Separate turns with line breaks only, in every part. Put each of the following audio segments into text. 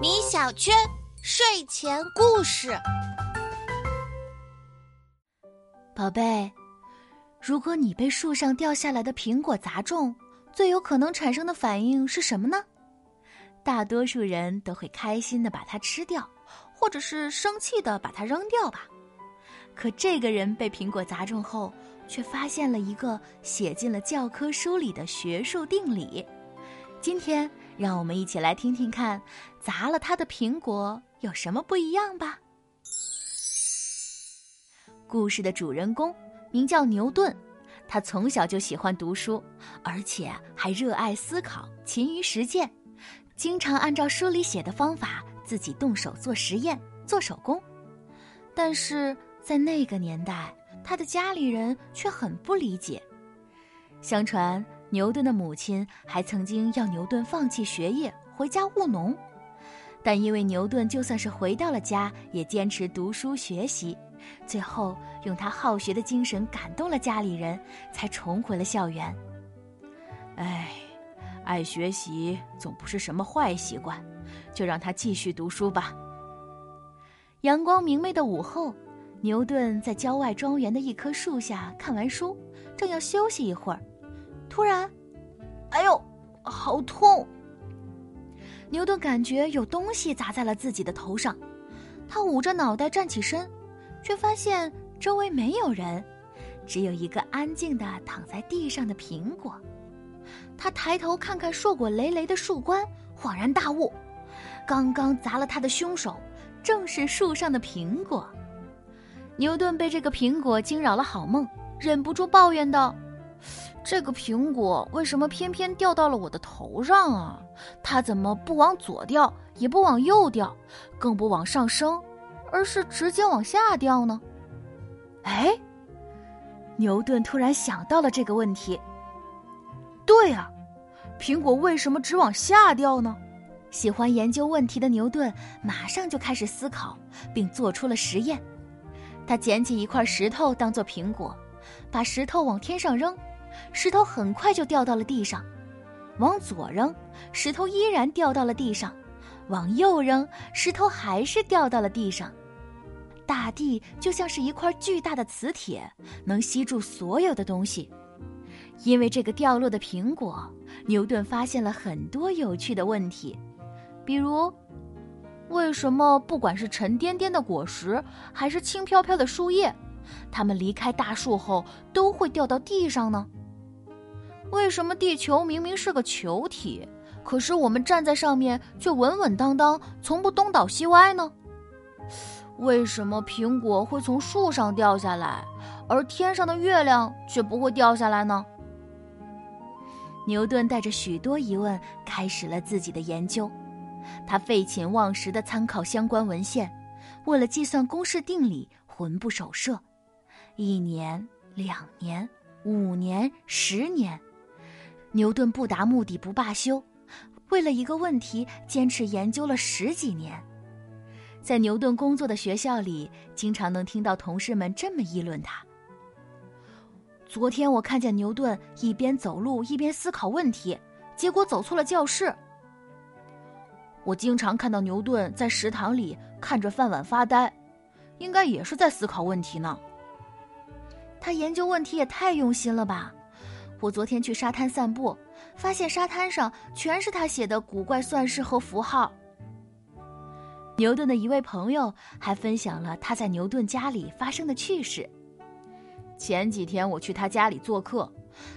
米小圈睡前故事，
宝贝，如果你被树上掉下来的苹果砸中，最有可能产生的反应是什么呢？大多数人都会开心的把它吃掉，或者是生气的把它扔掉吧。可这个人被苹果砸中后，却发现了一个写进了教科书里的学术定理。今天，让我们一起来听听看，砸了他的苹果有什么不一样吧。故事的主人公名叫牛顿。他从小就喜欢读书，而且还热爱思考，勤于实践，经常按照书里写的方法自己动手做实验、做手工。但是在那个年代，他的家里人却很不理解。相传，牛顿的母亲还曾经要牛顿放弃学业，回家务农，但因为牛顿就算是回到了家，也坚持读书学习。最后，用他好学的精神感动了家里人，才重回了校园。
哎，爱学习总不是什么坏习惯，就让他继续读书吧。
阳光明媚的午后，牛顿在郊外庄园的一棵树下看完书，正要休息一会儿，突然，哎呦，好痛！牛顿感觉有东西砸在了自己的头上，他捂着脑袋站起身。却发现周围没有人，只有一个安静的躺在地上的苹果。他抬头看看硕果累累的树冠，恍然大悟：刚刚砸了他的凶手，正是树上的苹果。牛顿被这个苹果惊扰了好梦，忍不住抱怨道：“这个苹果为什么偏偏掉到了我的头上啊？它怎么不往左掉，也不往右掉，更不往上升？”而是直接往下掉呢？哎，牛顿突然想到了这个问题。对呀，苹果为什么只往下掉呢？喜欢研究问题的牛顿马上就开始思考，并做出了实验。他捡起一块石头当做苹果，把石头往天上扔，石头很快就掉到了地上；往左扔，石头依然掉到了地上。往右扔，石头还是掉到了地上。大地就像是一块巨大的磁铁，能吸住所有的东西。因为这个掉落的苹果，牛顿发现了很多有趣的问题，比如：为什么不管是沉甸甸的果实，还是轻飘飘的树叶，它们离开大树后都会掉到地上呢？为什么地球明明是个球体？可是我们站在上面却稳稳当当，从不东倒西歪呢。为什么苹果会从树上掉下来，而天上的月亮却不会掉下来呢？牛顿带着许多疑问开始了自己的研究。他废寝忘食地参考相关文献，为了计算公式定理，魂不守舍。一年、两年、五年、十年，牛顿不达目的不罢休。为了一个问题，坚持研究了十几年。在牛顿工作的学校里，经常能听到同事们这么议论他。昨天我看见牛顿一边走路一边思考问题，结果走错了教室。我经常看到牛顿在食堂里看着饭碗发呆，应该也是在思考问题呢。他研究问题也太用心了吧！我昨天去沙滩散步。发现沙滩上全是他写的古怪算式和符号。牛顿的一位朋友还分享了他在牛顿家里发生的趣事。前几天我去他家里做客，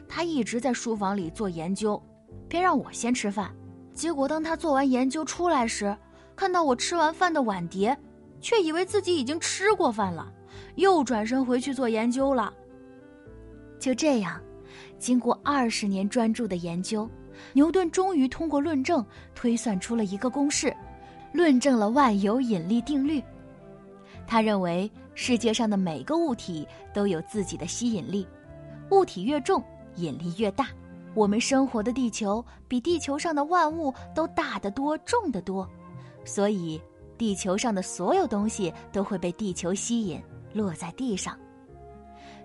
他一直在书房里做研究，便让我先吃饭。结果当他做完研究出来时，看到我吃完饭的碗碟，却以为自己已经吃过饭了，又转身回去做研究了。就这样。经过二十年专注的研究，牛顿终于通过论证推算出了一个公式，论证了万有引力定律。他认为世界上的每个物体都有自己的吸引力，物体越重，引力越大。我们生活的地球比地球上的万物都大得多、重得多，所以地球上的所有东西都会被地球吸引，落在地上。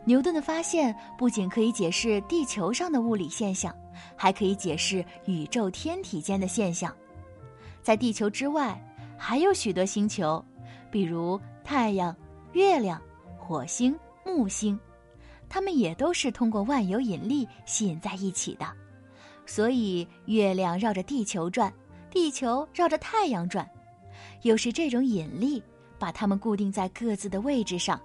牛顿的发现不仅可以解释地球上的物理现象，还可以解释宇宙天体间的现象，在地球之外，还有许多星球，比如太阳、月亮、火星、木星，它们也都是通过万有引力吸引在一起的。所以，月亮绕着地球转，地球绕着太阳转，又是这种引力把它们固定在各自的位置上，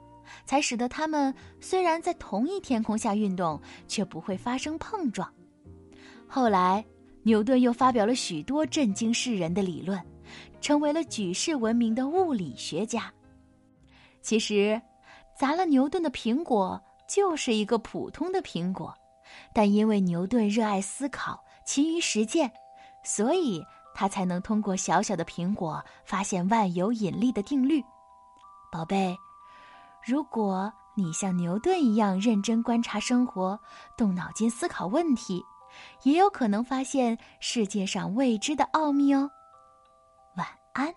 才使得它们虽然在同一天空下运动，却不会发生碰撞。后来。牛顿又发表了许多震惊世人的理论，成为了举世闻名的物理学家。其实，砸了牛顿的苹果就是一个普通的苹果，但因为牛顿热爱思考、勤于实践，所以他才能通过小小的苹果发现万有引力的定律。宝贝，如果你像牛顿一样认真观察生活，动脑筋思考问题。也有可能发现世界上未知的奥秘哦。晚安。